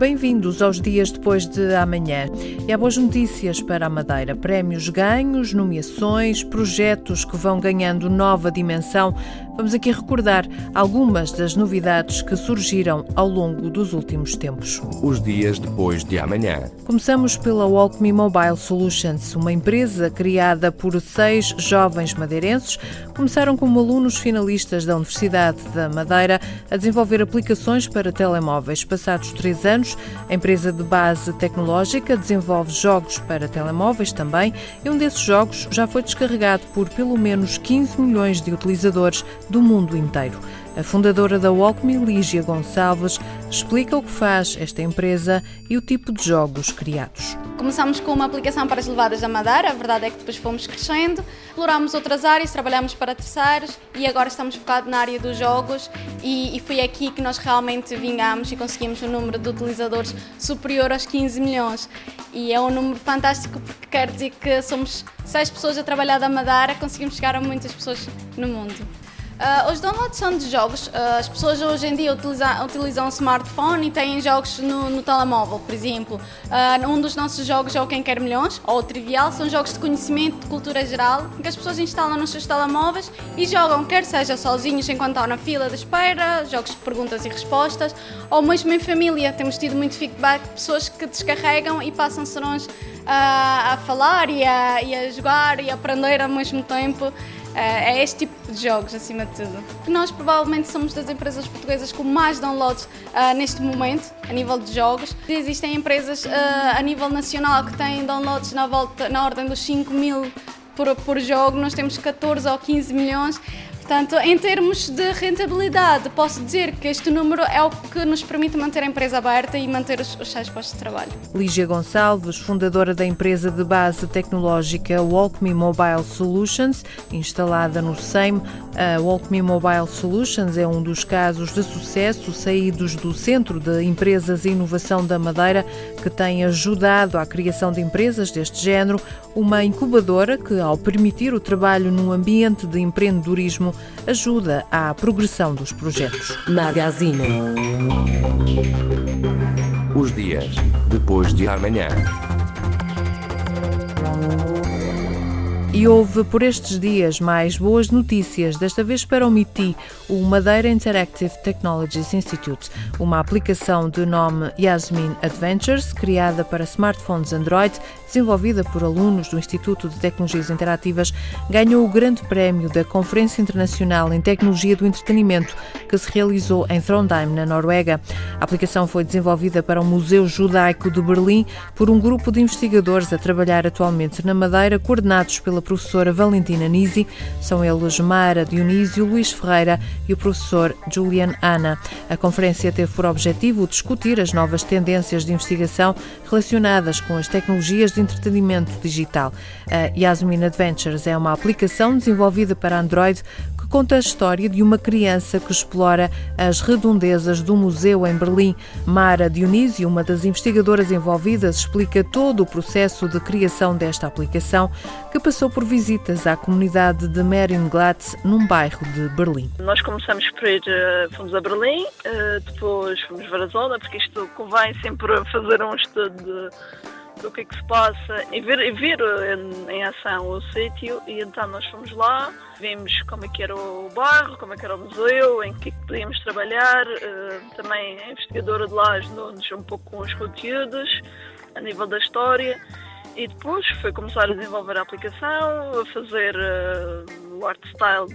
Bem-vindos aos dias depois de amanhã. E há boas notícias para a Madeira. Prémios ganhos, nomeações, projetos que vão ganhando nova dimensão. Vamos aqui recordar algumas das novidades que surgiram ao longo dos últimos tempos. Os dias depois de amanhã. Começamos pela Walkme Mobile Solutions, uma empresa criada por seis jovens madeirenses. Começaram como alunos finalistas da Universidade da Madeira a desenvolver aplicações para telemóveis. Passados três anos, a empresa de base tecnológica desenvolve jogos para telemóveis também, e um desses jogos já foi descarregado por pelo menos 15 milhões de utilizadores do mundo inteiro. A fundadora da Walkme, Lígia Gonçalves, explica o que faz esta empresa e o tipo de jogos criados. Começamos com uma aplicação para as levadas da Madeira, a verdade é que depois fomos crescendo, explorámos outras áreas, trabalhamos para terceiros e agora estamos focados na área dos jogos e, e foi aqui que nós realmente vingamos e conseguimos um número de utilizadores superior aos 15 milhões. E é um número fantástico porque quer dizer que somos seis pessoas a trabalhar da Madeira, conseguimos chegar a muitas pessoas no mundo. Uh, os downloads são de jogos. Uh, as pessoas hoje em dia utilizam, utilizam smartphone e têm jogos no, no telemóvel, por exemplo. Uh, um dos nossos jogos é o Quem Quer Milhões, ou o Trivial, são jogos de conhecimento, de cultura geral, que as pessoas instalam nos seus telemóveis e jogam, quer seja sozinhos enquanto estão na fila de espera, jogos de perguntas e respostas, ou mesmo em família. Temos tido muito feedback de pessoas que descarregam e passam serões a falar e a, e a jogar e a aprender ao mesmo tempo. Eh, é este tipo de jogos, acima de tudo. Nós provavelmente somos das empresas portuguesas com mais downloads uh, neste momento, a nível de jogos. Existem empresas uh, a nível nacional que têm downloads na, volta, na ordem dos 5 mil por, por jogo, nós temos 14 ou 15 milhões. Portanto, em termos de rentabilidade, posso dizer que este número é o que nos permite manter a empresa aberta e manter os, os seis postos de trabalho. Lígia Gonçalves, fundadora da empresa de base tecnológica Walkme Mobile Solutions, instalada no SEIM. A Walkme Mobile Solutions é um dos casos de sucesso saídos do Centro de Empresas e Inovação da Madeira, que tem ajudado à criação de empresas deste género, uma incubadora que, ao permitir o trabalho num ambiente de empreendedorismo, ajuda à progressão dos projetos. Magazine. Os dias depois de amanhã. E houve por estes dias mais boas notícias, desta vez para o MITI, o Madeira Interactive Technologies Institute, uma aplicação de nome Yasmin Adventures, criada para smartphones Android, desenvolvida por alunos do Instituto de Tecnologias Interativas, ganhou o grande prémio da Conferência Internacional em Tecnologia do Entretenimento, que se realizou em Trondheim, na Noruega. A aplicação foi desenvolvida para o Museu Judaico de Berlim por um grupo de investigadores a trabalhar atualmente na Madeira, coordenados pela pela professora Valentina Nisi. São eles Mara Dionísio, Luís Ferreira e o professor Julian Ana. A conferência teve por objetivo discutir as novas tendências de investigação relacionadas com as tecnologias de entretenimento digital. A Yasmin Adventures é uma aplicação desenvolvida para Android conta a história de uma criança que explora as redondezas do museu em Berlim. Mara Dionísio, uma das investigadoras envolvidas, explica todo o processo de criação desta aplicação, que passou por visitas à comunidade de Marienglatz, num bairro de Berlim. Nós começamos por ir, eh, fomos a Berlim, eh, depois fomos a zona, porque isto convém sempre fazer um estudo de do que é que se passa e ver, e ver em, em, ação o sítio e então nós fomos lá, vimos como é que era o bairro, como é que era o museu, em que, é que podíamos trabalhar, uh, também a investigadora de lá ajudou-nos um pouco com os conteúdos, a nível da história e depois foi começar a desenvolver a aplicação, a fazer uh, o art style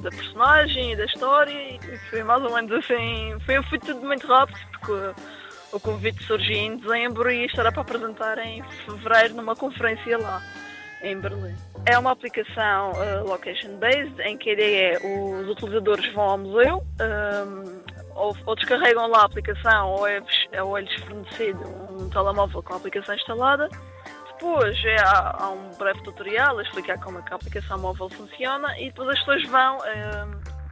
da personagem e da história e foi mais ou menos assim, foi, foi tudo muito rápido porque o convite surgiu em dezembro e estará para apresentar em fevereiro numa conferência lá, em Berlim. É uma aplicação uh, location-based, em que a ideia é os utilizadores vão ao museu, um, ehm, ou, ou, descarregam lá a aplicação, ou é, ou é fornecido um telemóvel com a aplicação instalada. depois é, há, há, um breve tutorial a explicar como é que a aplicação móvel funciona e depois as pessoas vão eh,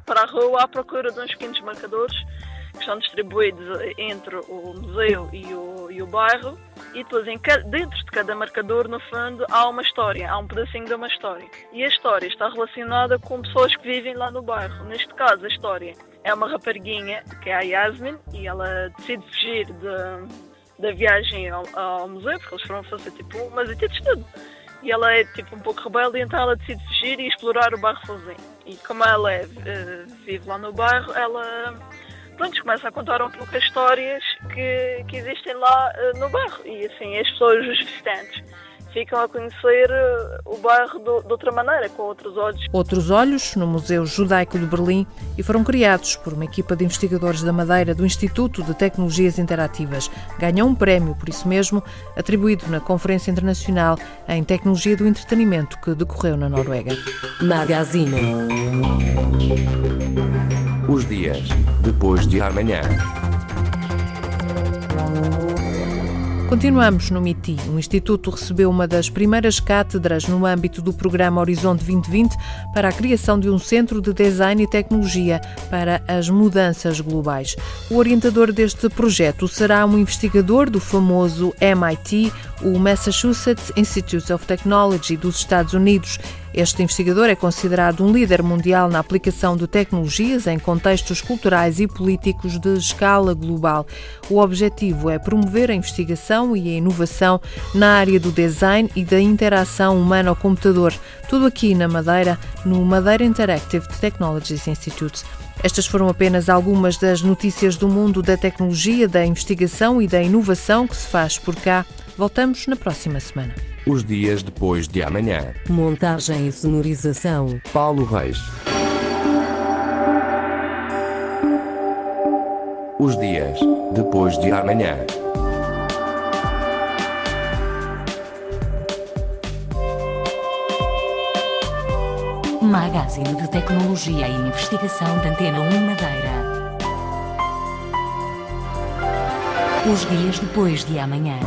para a rua à procura de uns pequenos marcadores que estão distribuídos entre o museu e o, e o bairro e depois em, dentro de cada marcador, no fundo, há uma história, há um pedacinho de uma história. E a história está relacionada com pessoas que vivem lá no bairro. Neste caso, a história é uma rapariguinha, que é a Yasmin, e ela decide fugir de, da viagem ao, ao, museu, porque eles foram fazer tipo umas de tudo. E ela é tipo um pouco rebelde, então ela decide fugir e explorar o bairro sozinha. E como ela é, uh, vive lá no bairro, ela pronto, começa a contar um pouco as histórias que, que existem lá uh, no bairro. E assim, as pessoas, os visitantes, ficam a conhecer uh, o bairro do, de outra maneira, com outros olhos. Outros olhos, no Museu Judaico de Berlim, e foram criados por uma equipa de investigadores da Madeira do Instituto de Tecnologias Interativas. Ganham um prémio, por isso mesmo, atribuído na Conferência Internacional em Tecnologia do Entretenimento que decorreu na Noruega. Magazine. Os dias depois de amanhã. Continuamos no MITI. O Instituto recebeu uma das primeiras cátedras no âmbito do programa Horizonte 2020 para a criação de um centro de design e tecnologia para as mudanças globais. O orientador deste projeto será um investigador do famoso MIT, o Massachusetts Institute of Technology dos Estados Unidos. Este investigador é considerado um líder mundial na aplicação de tecnologias em contextos culturais e políticos de escala global. O objetivo é promover a investigação e a inovação na área do design e da interação humano-computador, tudo aqui na Madeira, no Madeira Interactive Technologies Institute. Estas foram apenas algumas das notícias do mundo da tecnologia, da investigação e da inovação que se faz por cá. Voltamos na próxima semana. Os dias depois de amanhã. Montagem e sonorização. Paulo Reis. Os dias depois de amanhã. Magazine de Tecnologia e Investigação da Antena 1 Madeira. Os dias depois de amanhã.